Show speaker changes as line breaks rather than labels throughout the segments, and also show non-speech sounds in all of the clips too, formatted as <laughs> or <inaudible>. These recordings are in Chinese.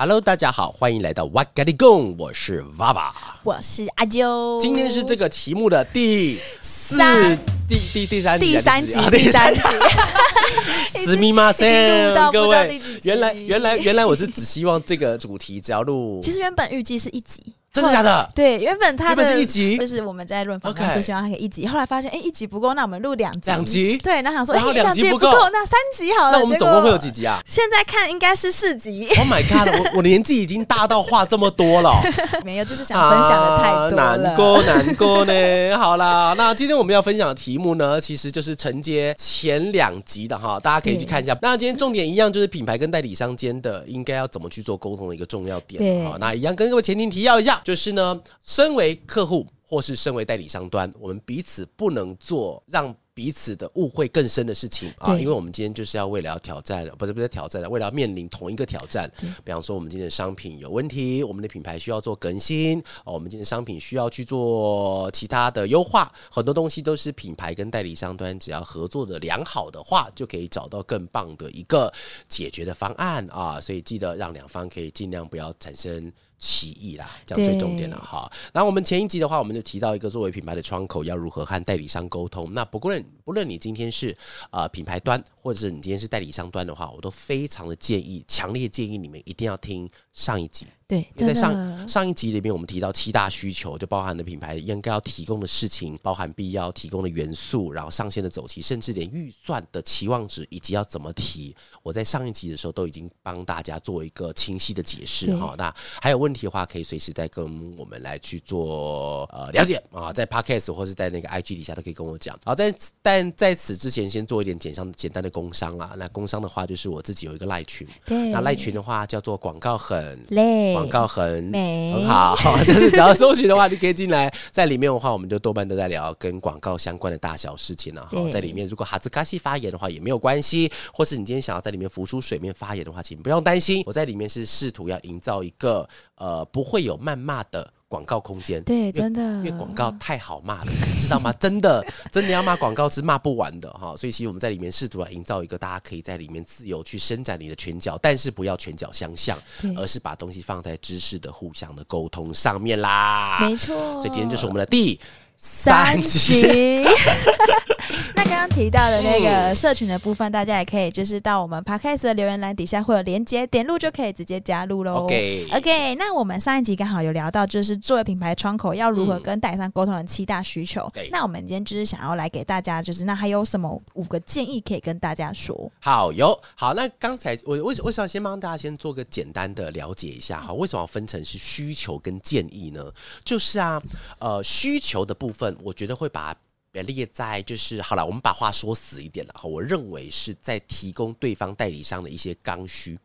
Hello，大家好，欢迎来到哇嘎哩供，我是娃娃，
我是阿啾。
今天是这个题目的第四、第第第三
第三集，第三集。<laughs>
死密马赛，各位，原来原来原来我是只希望这个主题只要录，
其实原本预计是一集。
真的假的？
对，原本他的
是一集，
就是我们在论访公司希望他可以一集，后来发现哎，一集不够，那我们录两集。
两集？
对，然后想说，
然后两集不够，
那三集好了。
那我们总共会有几集啊？
现在看应该是四集。
Oh my god！我我年纪已经大到话这么多了。<laughs>
没有，就是想分享的太多了。
难过难过呢。<laughs> 好啦，那今天我们要分享的题目呢，其实就是承接前两集的哈，大家可以去看一下。那今天重点一样，就是品牌跟代理商间的应该要怎么去做沟通的一个重要点。好，那一样跟各位前情提要一下，就是呢。身为客户或是身为代理商端，我们彼此不能做让彼此的误会更深的事情啊！因为我们今天就是要为了要挑战，不是不是挑战了，为了要面临同一个挑战。比方说，我们今天的商品有问题，我们的品牌需要做更新哦，我们今天的商品需要去做其他的优化，很多东西都是品牌跟代理商端只要合作的良好的话，就可以找到更棒的一个解决的方案啊！所以记得让两方可以尽量不要产生。歧义啦，这样最重点了哈。然后我们前一集的话，我们就提到一个作为品牌的窗口要如何和代理商沟通。那不论不论你今天是呃品牌端，或者是你今天是代理商端的话，我都非常的建议，强烈建议你们一定要听上一集。对，在上上一集里面，我们提到七大需求，就包含了品牌应该要提供的事情，包含必要提供的元素，然后上线的走期，甚至连预算的期望值以及要怎么提。我在上一集的时候都已经帮大家做一个清晰的解释哈。那还有问题的话，可以随时再跟我们来去做呃了解啊，在 Podcast 或是在那个 IG 底下都可以跟我讲。好，在但在此之前，先做一点简商简单的工商啦。那工商的话，就是我自己有一个赖群，那赖群的话叫做广告很累。广告很美很好，就是只要搜寻的话，你可以进来。在里面的话，我们就多半都在聊跟广告相关的大小事情了。哈，在里面如果哈兹卡西发言的话也没有关系，或是你今天想要在里面浮出水面发言的话，请不用担心。我在里面是试图要营造一个呃不会有谩骂的。广告空间，
对，真的，
因为广告太好骂了，你知道吗？<laughs> 真的，真的要骂广告是骂不完的哈。所以其实我们在里面试图来营造一个大家可以在里面自由去伸展你的拳脚，但是不要拳脚相向，而是把东西放在知识的互相的沟通上面啦。没错，所以今天就是我们的第。三集，<laughs>
那刚刚提到的那个社群的部分，大家也可以就是到我们 Podcast 的留言栏底下会有连接，点入就可以直接加入喽。OK，OK。那我们上一集刚好有聊到，就是作为品牌窗口要如何跟代理商沟通的七大需求。那我们今天就是想要来给大家，就是那还有什么五个建议可以跟大家说？
好，有好。那刚才我为为什么先帮大家先做个简单的了解一下哈？为什么要分成是需求跟建议呢？就是啊，呃，需求的部分。部分我觉得会把它列在就是好了，我们把话说死一点了哈。我认为是在提供对方代理商的一些刚需，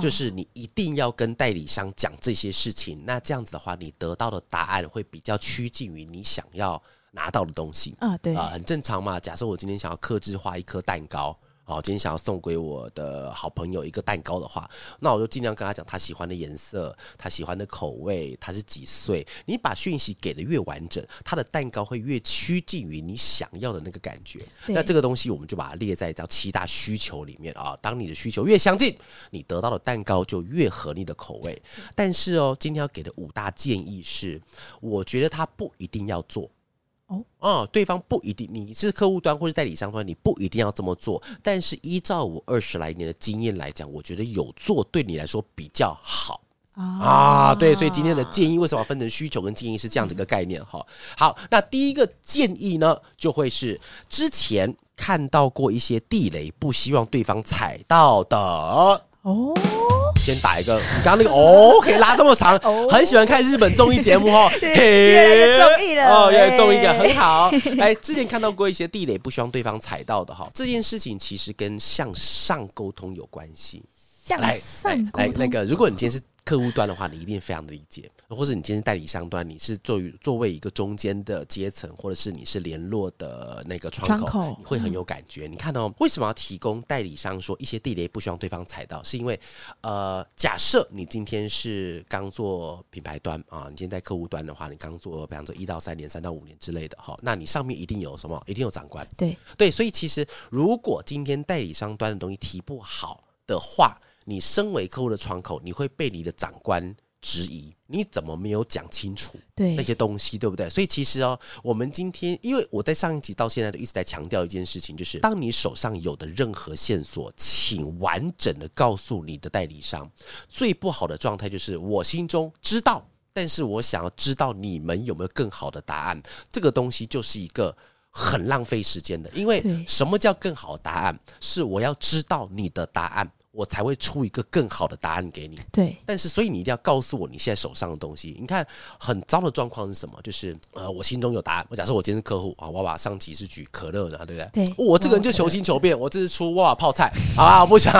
就是你一定要跟代理商讲这些事情。那这样子的话，你得到的答案会比较趋近于你想要拿到的东西啊。对啊，很正常嘛。假设我今天想要克制化一颗蛋糕。好，今天想要送给我的好朋友一个蛋糕的话，那我就尽量跟他讲他喜欢的颜色，他喜欢的口味，他是几岁。你把讯息给的越完整，他的蛋糕会越趋近于你想要的那个感觉。那这个东西我们就把它列在叫七大需求里面啊。当你的需求越相近，你得到的蛋糕就越合你的口味。但是哦，今天要给的五大建议是，我觉得他不一定要做。哦，哦，对方不一定，你是客户端或是代理商端，你不一定要这么做。但是依照我二十来年的经验来讲，我觉得有做对你来说比较好啊，啊。对，所以今天的建议为什么要分成需求跟建议是这样的一个概念？哈，好，那第一个建议呢，就会是之前看到过一些地雷，不希望对方踩到的哦。先打一个，你刚刚那个哦，可以拉这么长，很喜欢看日本综艺节目哦，
越来越综艺了哦，
越来越综艺了，很好。<laughs> 哎，之前看到过一些地雷，不希望对方踩到的哈，这件事情其实跟向上沟通有关系。
向上沟通，
来来来，那个，如果你今天是客户端的话，你一定非常的理解，或者你今天代理商端，你是作为作为一个中间的阶层，或者是你是联络的那个窗口，窗口你会很有感觉。嗯、你看哦，为什么要提供代理商说一些地雷不希望对方踩到？是因为呃，假设你今天是刚做品牌端啊，你今天在客户端的话，你刚做，比方说一到三年、三到五年之类的哈，那你上面一定有什么？一定有长官。
对
对，所以其实如果今天代理商端的东西提不好的话，你身为客户的窗口，你会被你的长官质疑，你怎么没有讲清楚那些东西，对，不对？所以其实哦，我们今天，因为我在上一集到现在都一直在强调一件事情，就是当你手上有的任何线索，请完整的告诉你的代理商。最不好的状态就是我心中知道，但是我想要知道你们有没有更好的答案。这个东西就是一个很浪费时间的，因为什么叫更好答案？是我要知道你的答案。我才会出一个更好的答案给你。
对，
但是所以你一定要告诉我你现在手上的东西。你看很糟的状况是什么？就是呃，我心中有答案。我假设我今天是客户啊，我把上集是举可乐的，对不对？
对。
我这个人就求新求变，我这是出娃娃泡菜，<laughs> 好吧？我不想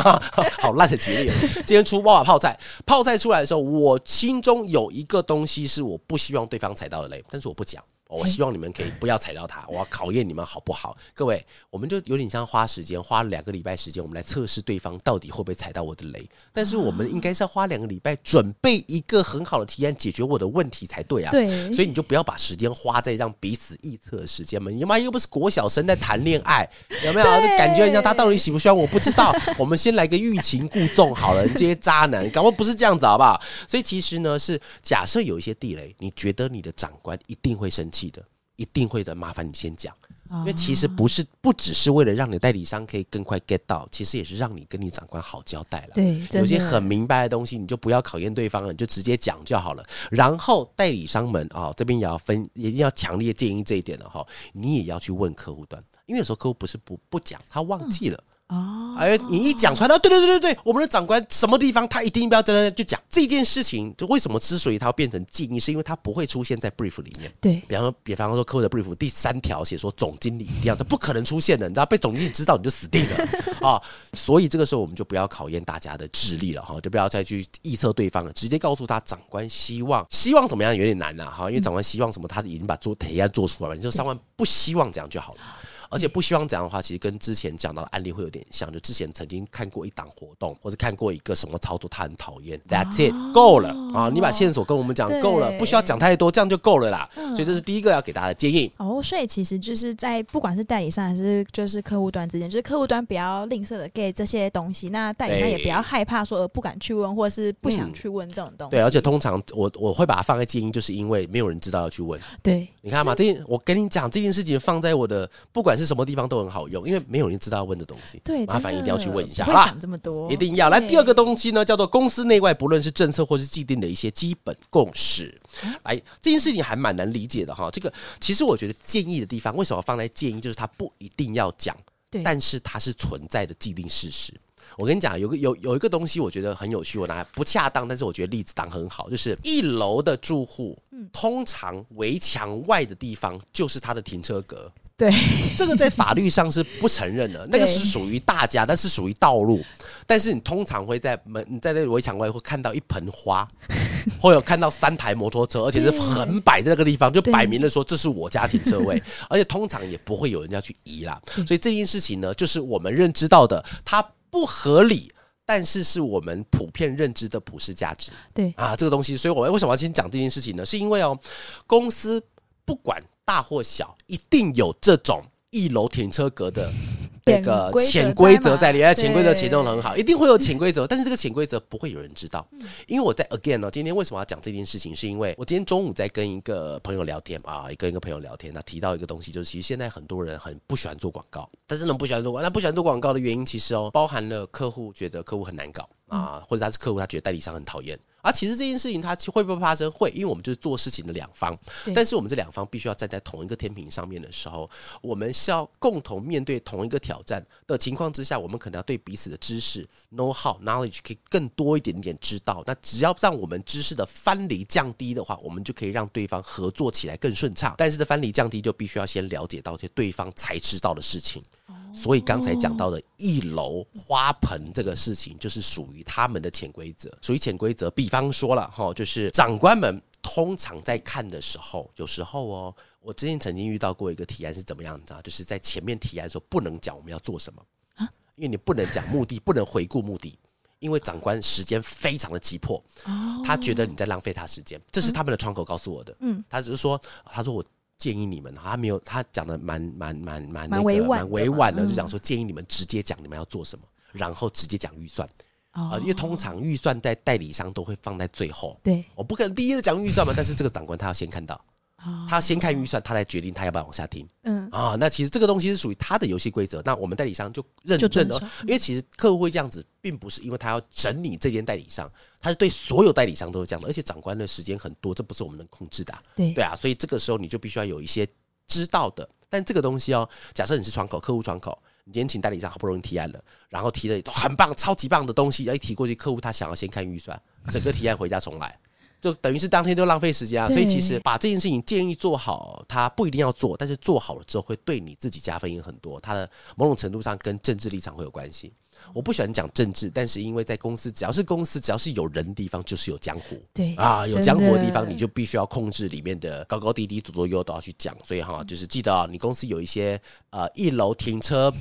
好烂的举例。<laughs> 今天出娃娃泡菜，泡菜出来的时候，我心中有一个东西是我不希望对方踩到的雷，但是我不讲。我希望你们可以不要踩到它，我要考验你们好不好？各位，我们就有点像花时间，花两个礼拜时间，我们来测试对方到底会不会踩到我的雷。但是我们应该是要花两个礼拜准备一个很好的提案，解决我的问题才对啊。
对，
所以你就不要把时间花在让彼此臆测的时间嘛。你妈又不是国小生在谈恋爱，有没有？感觉一下他到底喜不喜欢我不知道。我们先来个欲擒故纵好了，你这些渣男，搞不不是这样子好不好？所以其实呢，是假设有一些地雷，你觉得你的长官一定会生气。记得一定会的，麻烦你先讲，因为其实不是不只是为了让你代理商可以更快 get 到，其实也是让你跟你长官好交代了。
对，
有些很明白的东西，你就不要考验对方了，你就直接讲就好了。然后代理商们啊、哦，这边也要分，一定要强烈建议这一点了哈，你也要去问客户端，因为有时候客户不是不不讲，他忘记了。嗯
哦，
哎，你一讲出来，对对对对对，我们的长官什么地方他一定不要在那就讲这件事情。就为什么之所以他要变成建议，是因为他不会出现在 brief 里面。
对，
比方说，比方说客户的 brief 第三条写说总经理一定要，这不可能出现的，你知道被总经理知道你就死定了啊、<laughs> 哦！所以这个时候我们就不要考验大家的智力了哈，就不要再去臆测对方了，直接告诉他长官希望希望怎么样有点难呐哈，因为长官希望什么他已经把做提案做出来了，你说上官不希望这样就好了。而且不希望这样的话，其实跟之前讲到的案例会有点像。就之前曾经看过一档活动，或者看过一个什么操作，他很讨厌。That's it，够了啊！你把线索跟我们讲够了，不需要讲太多，这样就够了啦。所以这是第一个要给大家的建议。
哦，所以其实就是在不管是代理商还是就是客户端之间，就是客户端不要吝啬的给这些东西，那代理商也不要害怕说而不敢去问，或者是不想去问这种东西。
对，而且通常我我会把它放在建议，就是因为没有人知道要去问。
对，
你看嘛，这件我跟你讲这件事情放在我的不管是什么地方都很好。用，因为没有人知道要问的东西，
对，
麻烦一定要去问一下，
好吧？这么多，
一定要来。第二个东西呢，叫做公司内外，不论是政策或是既定的一些基本共识。来，这件事情还蛮难理解的哈。这个其实我觉得建议的地方，为什么放在建议？就是它不一定要讲，对，但是它是存在的既定事实。我跟你讲，有个有有一个东西，我觉得很有趣，我拿不恰当，但是我觉得例子当很好，就是一楼的住户，通常围墙外的地方就是他的停车格。
对，<laughs>
这个在法律上是不承认的，那个是属于大家，但是属于道路。但是你通常会在门，你在那围墙外会看到一盆花，会有看到三台摩托车，而且是横摆在那个地方，就摆明了说这是我家停车位，而且通常也不会有人要去移啦。所以这件事情呢，就是我们认知到的，它不合理，但是是我们普遍认知的普世价值。
对
啊，这个东西，所以我们为什么要先讲这件事情呢？是因为哦，公司不管。大或小，一定有这种一楼停车格的 <laughs> 那个潜规则在里面。潜规则启动的很好，一定会有潜规则，但是这个潜规则不会有人知道。因为我在 again 呢，今天为什么要讲这件事情？是因为我今天中午在跟一个朋友聊天啊，跟一个朋友聊天，那提到一个东西，就是其实现在很多人很不喜欢做广告，但是呢不喜欢做广告，那不喜欢做广告的原因，其实哦，包含了客户觉得客户很难搞啊，或者他是客户，他觉得代理商很讨厌。而、啊、其实这件事情它会不会发生？会，因为我们就是做事情的两方，但是我们这两方必须要站在同一个天平上面的时候，我们是要共同面对同一个挑战的情况之下，我们可能要对彼此的知识 know how knowledge 可以更多一点点知道。那只要让我们知识的藩篱降低的话，我们就可以让对方合作起来更顺畅。但是这藩篱降低，就必须要先了解到一些对方才知道的事情。所以刚才讲到的一楼花盆这个事情，就是属于他们的潜规则，属于潜规则。比方说了哈，就是长官们通常在看的时候，有时候哦，我之前曾经遇到过一个提案是怎么样子啊？就是在前面提案的时候不能讲我们要做什么啊，因为你不能讲目的，不能回顾目的，因为长官时间非常的急迫，他觉得你在浪费他时间，这是他们的窗口告诉我的。嗯，他只是说，他说我。建议你们，他没有，他讲的蛮蛮蛮蛮那个蛮委婉的，就讲说建议你们直接讲你们要做什么，然后直接讲预算。啊，因为通常预算在代理商都会放在最后。对，我不可能第一个讲预算嘛，但是这个长官他要先看到。他先看预算，他来决定他要不要往下听。嗯啊，那其实这个东西是属于他的游戏规则。那我们代理商就认证了，因为其实客户会这样子，并不是因为他要整理这间代理商，他是对所有代理商都是这样的。而且长官的时间很多，这不是我们能控制的。对对啊，所以这个时候你就必须要有一些知道的。但这个东西哦，假设你是窗口，客户窗口，你今天请代理商好不容易提案了，然后提了都很棒、超级棒的东西，要一提过去，客户他想要先看预算，整个提案回家重来。就等于是当天都浪费时间啊，所以其实把这件事情建议做好，他不一定要做，但是做好了之后会对你自己加分也很多，他的某种程度上跟政治立场会有关系。我不喜欢讲政治，但是因为在公司，只要是公司，只要是有人的地方，就是有江湖。对啊，有江湖的地方，你就必须要控制里面的高高低低、左左右右都要去讲。所以哈，就是记得啊，你公司有一些呃一楼停车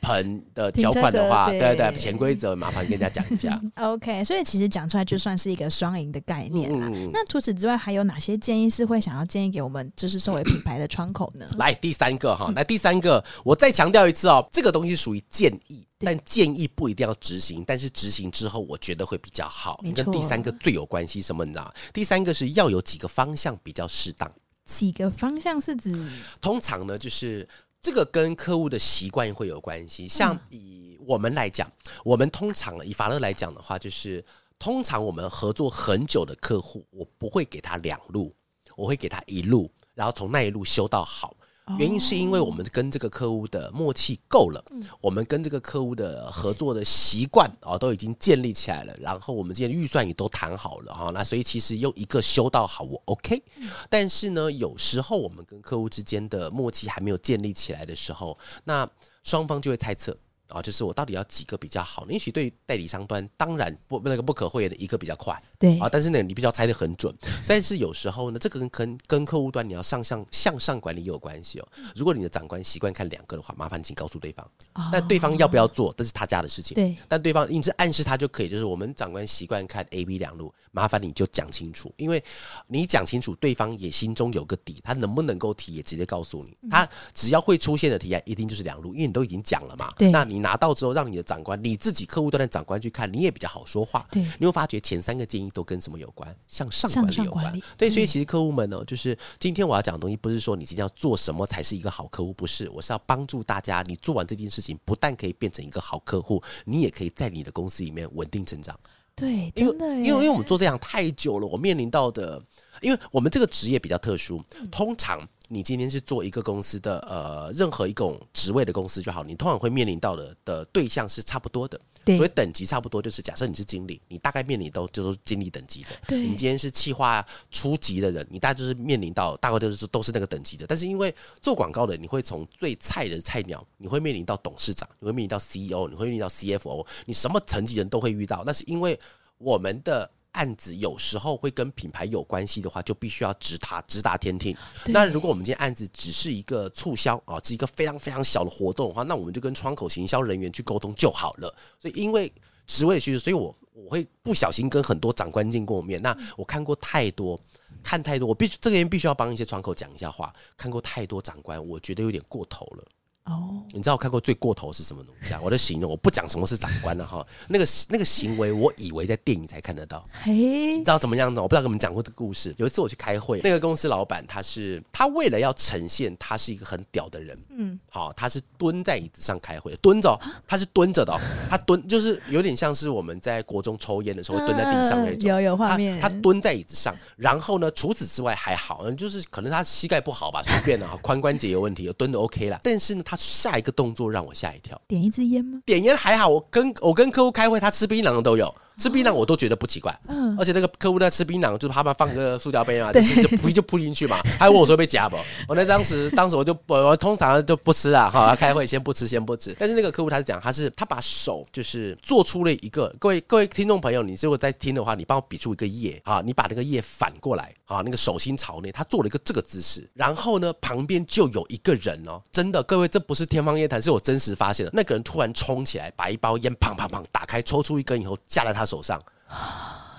盆的条款的话，对对，潜规则麻烦跟大家讲一下。<laughs>
OK，所以其实讲出来就算是一个双赢的概念啦。嗯、那除此之外，还有哪些建议是会想要建议给我们，就是作为品牌的窗口呢？
来第三个哈，来第三个，我再强调一次哦，这个东西属于建议。但建议不一定要执行，但是执行之后，我觉得会比较好。你跟第三个最有关系什么？你知道？第三个是要有几个方向比较适当。
几个方向是指？
通常呢，就是这个跟客户的习惯会有关系。像以我们来讲，我们通常以法乐来讲的话，就是通常我们合作很久的客户，我不会给他两路，我会给他一路，然后从那一路修到好。原因是因为我们跟这个客户的默契够了，我们跟这个客户的合作的习惯啊都已经建立起来了，然后我们这些预算也都谈好了哈，那所以其实用一个修到好我 OK，但是呢，有时候我们跟客户之间的默契还没有建立起来的时候，那双方就会猜测。啊，就是我到底要几个比较好？也许对代理商端，当然不那个不可讳言的一个比较快，对啊，但是呢，你必须要猜的很准。但是有时候呢，这个跟跟跟客户端你要上向向上管理也有关系哦。如果你的长官习惯看两个的话，麻烦请告诉对方。那对方要不要做，这是他家的事情。对，但对方一直暗示他就可以，就是我们长官习惯看 A、B 两路，麻烦你就讲清楚，因为你讲清楚，对方也心中有个底，他能不能够提也直接告诉你。他只要会出现的提案，一定就是两路，因为你都已经讲了嘛。对，那你。你拿到之后，让你的长官、你自己客户端的长官去看，你也比较好说话。对，你会发觉前三个建议都跟什么有关？向上管理有关。对，所以其实客户们呢，就是今天我要讲的东西，不是说你今天要做什么才是一个好客户，不是，我是要帮助大家，你做完这件事情，不但可以变成一个好客户，你也可以在你的公司里面稳定成长。
对，真的，
因为因为因为我们做这样太久了，我面临到的，因为我们这个职业比较特殊，通常。你今天是做一个公司的呃，任何一种职位的公司就好，你通常会面临到的的对象是差不多的，对，所以等级差不多。就是假设你是经理，你大概面临都就是经理等级的。对，你今天是企划初级的人，你大概就是面临到大概就是都是那个等级的。但是因为做广告的，你会从最菜的菜鸟，你会面临到董事长，你会面临到 CEO，你会面临到 CFO，你什么层级人都会遇到。那是因为我们的。案子有时候会跟品牌有关系的话，就必须要直达直达天听。那如果我们今天案子只是一个促销啊，是一个非常非常小的活动的话，那我们就跟窗口行销人员去沟通就好了。所以因为职位的需求，所以我我会不小心跟很多长官见过面。那我看过太多，看太多，我必须这个人必须要帮一些窗口讲一下话。看过太多长官，我觉得有点过头了。哦，你知道我看过最过头是什么东西啊？我的形容，我不讲什么是长官了哈。那个那个行为，我以为在电影才看得到。嘿，你知道怎么样呢？我不知道跟你们讲过这个故事。有一次我去开会，那个公司老板他是他为了要呈现他是一个很屌的人，嗯，好，他是蹲在椅子上开会，蹲着，他是蹲着的，他蹲就是有点像是我们在国中抽烟的时候会蹲在地上那种，有有画面。他蹲在椅子上，然后呢，除此之外还好，就是可能他膝盖不好吧，随便的，髋关节有问题，蹲的 OK 了。但是呢，他下一个动作让我吓一跳，
点一支烟吗？
点烟还好，我跟我跟客户开会，他吃槟榔的都有。吃槟榔我都觉得不奇怪，
嗯，
而且那个客户在吃槟榔，就是他们放个塑胶杯嘛，就就扑就扑进去嘛，还问我说被夹不？我那当时当时我就我通常就不吃啊，哈，开会先不吃先不吃。但是那个客户他是讲，他是他把手就是做出了一个，各位各位听众朋友，你如果在听的话，你帮我比出一个耶啊，你把那个耶反过来啊，那个手心朝内，他做了一个这个姿势，然后呢旁边就有一个人哦，真的各位这不是天方夜谭，是我真实发现的，那个人突然冲起来，把一包烟砰砰砰打开，抽出一根以后架在他手上。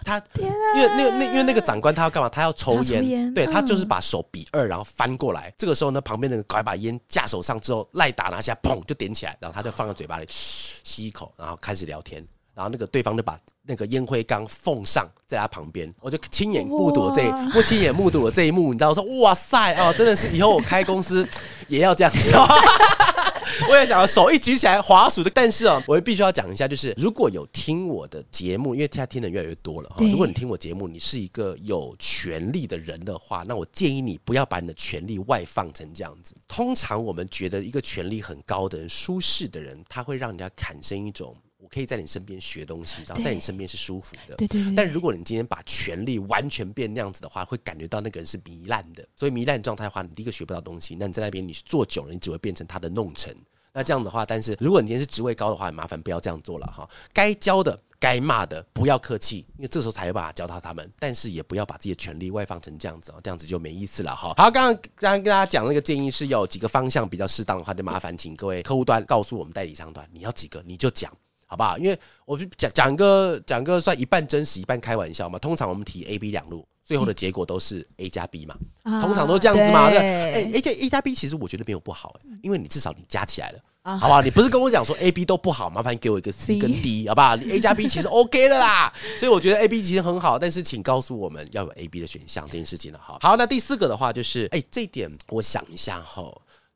他因为那个那因为那个长官他要干嘛？他要抽烟，对，他就是把手比二，然后翻过来。这个时候呢，旁边那个搞一把烟架手上之后，赖打拿下，砰就点起来，然后他就放在嘴巴里吸一口，然后开始聊天。然后那个对方就把那个烟灰缸奉上在他旁边，我就亲眼目睹了这，我亲眼目睹了这一幕。你知道，我说哇塞哦，真的是以后我开公司也要这样子。<laughs> 我也想要手一举起来滑鼠的，但是啊，我也必须要讲一下，就是如果有听我的节目，因为现在听的越来越多了哈。如果你听我节目，你是一个有权力的人的话，那我建议你不要把你的权力外放成这样子。通常我们觉得一个权力很高的人、舒适的人，他会让人家产生一种我可以在你身边学东西，然后在你身边是舒服的。对对对。但如果你今天把权力完全变那样子的话，会感觉到那个人是糜烂的。所以糜烂状态的话，你第一个学不到东西。那你在那边你做久了，你只会变成他的弄臣。那这样的话，但是如果你今天是职位高的话，麻烦不要这样做了哈。该教的、该骂的，不要客气，因为这时候才有办法教到他们。但是也不要把自己的权力外放成这样子哦，这样子就没意思了哈。好，刚刚刚刚跟大家讲那个建议是有几个方向比较适当的话，就麻烦请各位客户端告诉我们代理商端，你要几个你就讲，好不好？因为我就讲讲个讲个算一半真实一半开玩笑嘛。通常我们提 A、B 两路。最后的结果都是 A 加 B 嘛，通常都这样子嘛。对，A 加 A 加 B 其实我觉得没有不好，因为你至少你加起来了，好不好？你不是跟我讲说 A、B 都不好，麻烦给我一个 C 跟 D，好不好你？A 加 B 其实 OK 的啦，<laughs> 所以我觉得 A、B 其实很好，但是请告诉我们要有 A、B 的选项这件事情了哈。好，那第四个的话就是，哎，这一点我想一下哈，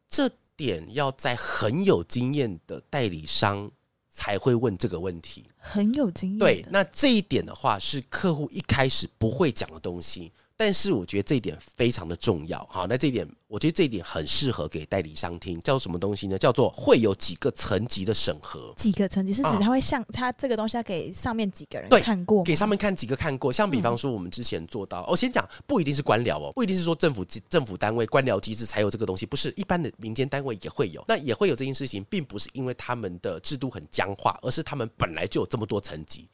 这点要在很有经验的代理商才会问这个问题。
很有经验。
对，那这一点的话是客户一开始不会讲的东西，但是我觉得这一点非常的重要。好，那这一点。我觉得这一点很适合给代理商听，叫做什么东西呢？叫做会有几个层级的审核。
几个层级是指他会像他这个东西要给上面几个人看过，
给上面看几个看过。像比方说我们之前做到，我先讲，不一定是官僚哦，不一定是说政府政府单位官僚机制才有这个东西，不是一般的民间单位也会有。那也会有这件事情，并不是因为他们的制度很僵化，而是他们本来就有这么多层级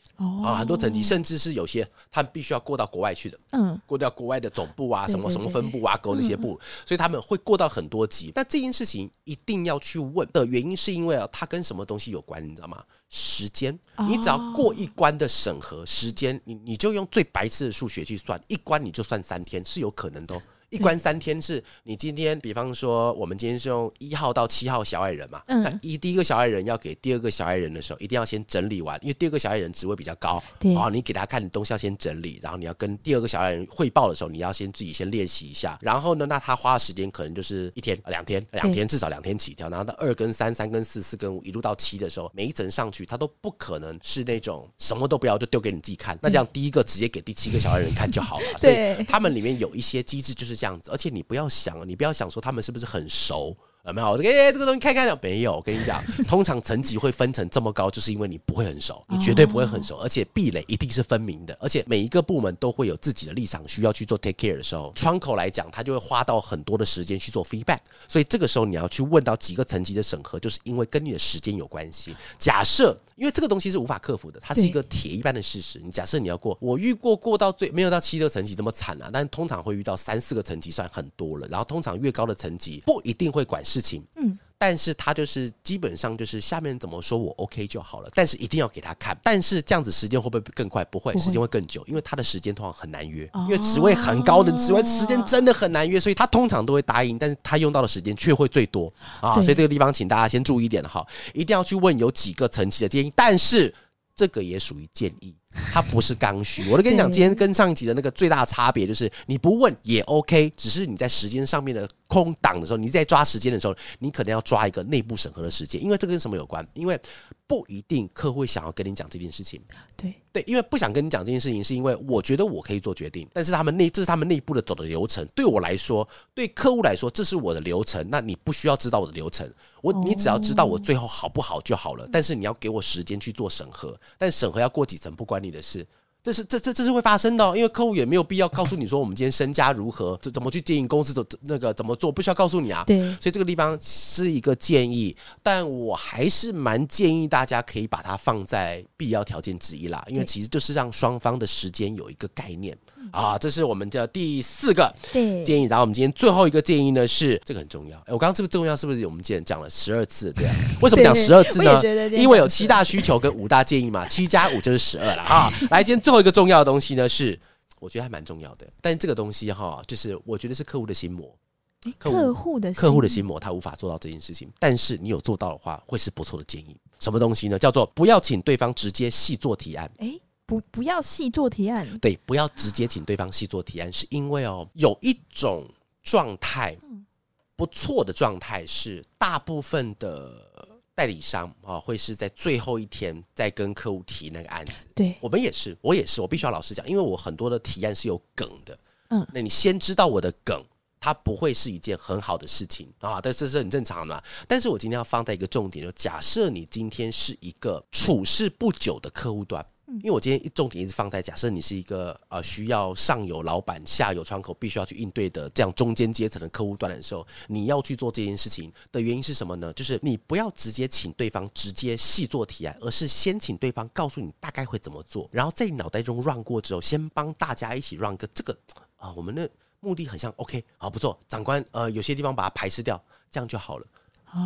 啊，很多层级，甚至是有些他们必须要过到国外去的，嗯，过到国外的总部啊，什么什么分部啊，搞那些部，所以他们会过到很。多级，那这件事情一定要去问的原因，是因为啊，它跟什么东西有关，你知道吗？时间，你只要过一关的审核时间，你你就用最白痴的数学去算，一关你就算三天，是有可能的哦。一关三天是你今天，比方说我们今天是用一号到七号小矮人嘛，那一第一个小矮人要给第二个小矮人的时候，一定要先整理完，因为第二个小矮人职位比较高，然后你给他看的东西要先整理，然后你要跟第二个小矮人汇报的时候，你要先自己先练习一下，然后呢，那他花的时间可能就是一天、两天、两天，至少两天起跳，然后到二跟三、三跟四、四跟五一路到七的时候，每一层上去他都不可能是那种什么都不要就丢给你自己看，那这样第一个直接给第七个小矮人看就好了，<laughs> 所以他们里面有一些机制就是这样子，而且你不要。要想，你不要想说他们是不是很熟。有没有？我哎，这个东西看看了没有？我跟你讲，通常层级会分成这么高，就是因为你不会很熟，你绝对不会很熟，而且壁垒一定是分明的，而且每一个部门都会有自己的立场，需要去做 take care 的时候，窗口来讲，他就会花到很多的时间去做 feedback。所以这个时候你要去问到几个层级的审核，就是因为跟你的时间有关系。假设，因为这个东西是无法克服的，它是一个铁一般的事实。你假设你要过，我遇过过到最没有到七个层级这么惨啊，但通常会遇到三四个层级算很多了。然后通常越高的层级不一定会管事情，嗯。但是他就是基本上就是下面怎么说我 OK 就好了，但是一定要给他看。但是这样子时间会不会更快？不会，时间会更久，因为他的时间通常很难约，因为职位很高的职位时间真的很难约，所以他通常都会答应，但是他用到的时间却会最多啊。所以这个地方请大家先注意一点哈，一定要去问有几个层级的建议，但是这个也属于建议。它不是刚需，<laughs> 我都跟你讲，今天跟上一集的那个最大的差别就是，你不问也 OK，只是你在时间上面的空档的时候，你在抓时间的时候，你可能要抓一个内部审核的时间，因为这跟什么有关？因为不一定客户想要跟你讲这件事情。对对，因为不想跟你讲这件事情，是因为我觉得我可以做决定，但是他们内这是他们内部的走的流程，对我来说，对客户来说，这是我的流程，那你不需要知道我的流程，我你只要知道我最后好不好就好了，但是你要给我时间去做审核，但审核要过几层不关你的事。这是这这这是会发生的哦，因为客户也没有必要告诉你说我们今天身家如何，怎怎么去经营公司，怎那个怎么做，不需要告诉你啊。
对，
所以这个地方是一个建议，但我还是蛮建议大家可以把它放在必要条件之一啦，因为其实就是让双方的时间有一个概念啊。这是我们的第四个建议，然后我们今天最后一个建议呢是这个很重要。哎，我刚刚是不是重要？是不是我们今天讲了十二次？对啊，<laughs> 为什么讲十二次呢？因为有七大需求跟五大建议嘛，七加五就是十二了啊。<laughs> 来，今天最后。一个重要的东西呢，是我觉得还蛮重要的，但是这个东西哈，就是我觉得是客户的心魔，
客户的
客户的心魔，他无法做到这件事情，但是你有做到的话，会是不错的建议。什么东西呢？叫做不要请对方直接细做提案。
诶，不，不要细做提案。
对，不要直接请对方细做提案，是因为哦，有一种状态，不错的状态是大部分的。代理商啊，会是在最后一天再跟客户提那个案子。
对，我
们也是，我也是，我必须要老实讲，因为我很多的提案是有梗的。
嗯，
那你先知道我的梗，它不会是一件很好的事情啊，但这是很正常的嘛。但是我今天要放在一个重点，就假设你今天是一个处事不久的客户端。因为我今天一重点一直放在假设你是一个呃需要上有老板下有窗口必须要去应对的这样中间阶层的客户端的时候，你要去做这件事情的原因是什么呢？就是你不要直接请对方直接细做提案，而是先请对方告诉你大概会怎么做，然后在你脑袋中 run 过之后，先帮大家一起 run 个这个啊，我们的目的很像 OK 好不错，长官呃有些地方把它排斥掉，这样就好了。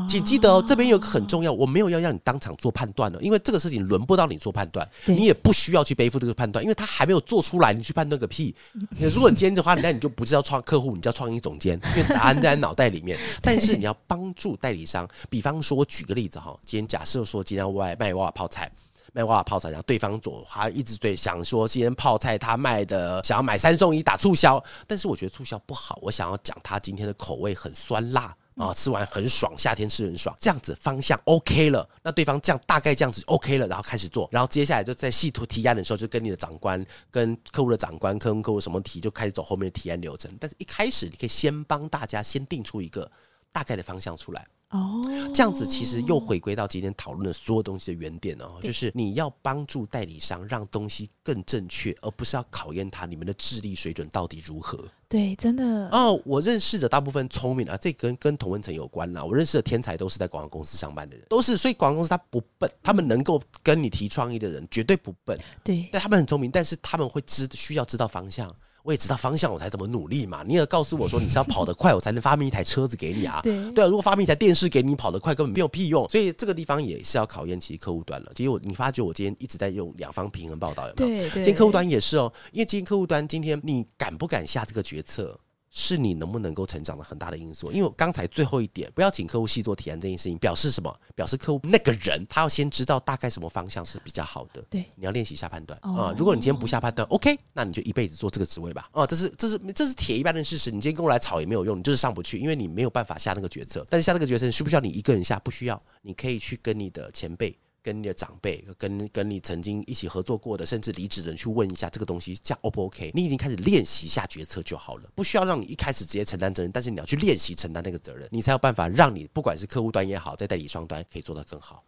请记得哦，这边有个很重要，我没有要让你当场做判断的，因为这个事情轮不到你做判断，你也不需要去背负这个判断，因为他还没有做出来，你去判断个屁。<laughs> 如果你今天的话，那你就不是要创客户，你叫创意总监，因为答案在脑袋里面。<laughs> 但是你要帮助代理商，比方说，我举个例子哈，今天假设说今天外卖娃娃泡菜，卖娃娃泡菜，然后对方左，他一直对想说今天泡菜他卖的想要买三送一打促销，但是我觉得促销不好，我想要讲他今天的口味很酸辣。啊，吃完很爽，夏天吃很爽，这样子方向 OK 了，那对方这样大概这样子 OK 了，然后开始做，然后接下来就在细图提案的时候，就跟你的长官、跟客户的长官、跟客户什么提，就开始走后面的提案流程。但是一开始你可以先帮大家先定出一个大概的方向出来。哦，这样子其实又回归到今天讨论的所有东西的原点哦，就是你要帮助代理商让东西更正确，而不是要考验他你们的智力水准到底如何。
对，真的
哦，我认识的大部分聪明啊，这跟跟同文层有关啦。我认识的天才都是在广告公司上班的人，都是，所以广告公司他不笨，他们能够跟你提创意的人绝对不笨。
对，
但他们很聪明，但是他们会知需要知道方向。我也知道方向，我才怎么努力嘛。你也告诉我说，你是要跑得快，我才能发明一台车子给你啊。
对
对啊，如果发明一台电视给你，跑得快根本没有屁用。所以这个地方也是要考验其实客户端了。其实我你发觉我今天一直在用两方平衡报道，有没有？
对对。
今天客户端也是哦，因为今天客户端今天你敢不敢下这个决策？是你能不能够成长的很大的因素，因为刚才最后一点，不要请客户细做提案这件事情，表示什么？表示客户那个人他要先知道大概什么方向是比较好的。
对，
你要练习下判断啊、哦嗯。如果你今天不下判断，OK，那你就一辈子做这个职位吧。哦，这是这是这是铁一般的事实。你今天跟我来吵也没有用，你就是上不去，因为你没有办法下那个决策。但是下这个决策需不需要你一个人下？不需要，你可以去跟你的前辈。跟你的长辈，跟跟你曾经一起合作过的，甚至离职人去问一下这个东西，这样 O 不 OK？你已经开始练习下决策就好了，不需要让你一开始直接承担责任，但是你要去练习承担那个责任，你才有办法让你不管是客户端也好，在代理商端可以做得更好。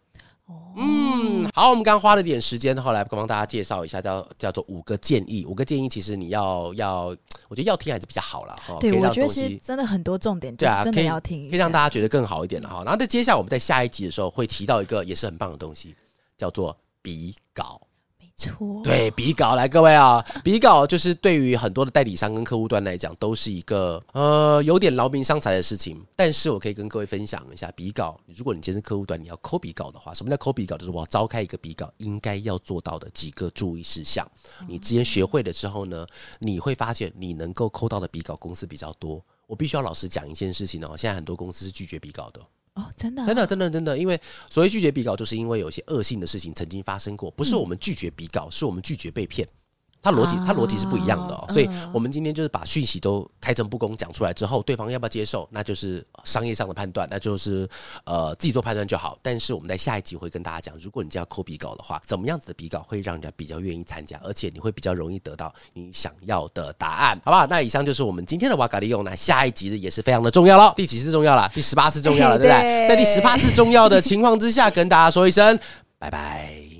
嗯，好，我们刚花了点时间，后来帮大家介绍一下，叫叫做五个建议。五个建议其实你要要，我觉得要听还是比较好了哈。
对，我觉得其实真的很多重点，对啊，真的要听，
可以让大家觉得更好一点了哈。然后在接下来我们在下一集的时候会提到一个也是很棒的东西，叫做比稿。
错，
对，比稿来，各位啊，比稿就是对于很多的代理商跟客户端来讲，都是一个呃有点劳民伤财的事情。但是我可以跟各位分享一下，比稿，如果你今天是客户端，你要抠比稿的话，什么叫抠比稿？就是我要召开一个比稿，应该要做到的几个注意事项。你之前学会了之后呢，你会发现你能够抠到的比稿公司比较多。我必须要老实讲一件事情哦，现在很多公司是拒绝比稿的。
哦，真的，
真的，真的，真的，因为所谓拒绝比稿，就是因为有些恶性的事情曾经发生过，不是我们拒绝比稿，是我们拒绝被骗。它逻辑，它逻辑是不一样的哦，所以我们今天就是把讯息都开诚布公讲出来之后，对方要不要接受，那就是商业上的判断，那就是呃自己做判断就好。但是我们在下一集会跟大家讲，如果你这样抠笔稿的话，怎么样子的笔稿会让人家比较愿意参加，而且你会比较容易得到你想要的答案，好不好？那以上就是我们今天的瓦嘎利用，那下一集也是非常的重要喽，第几次重要了？<laughs> 第十八次重要了，对不对？<laughs> 在第十八次重要的情况之下，跟大家说一声拜拜。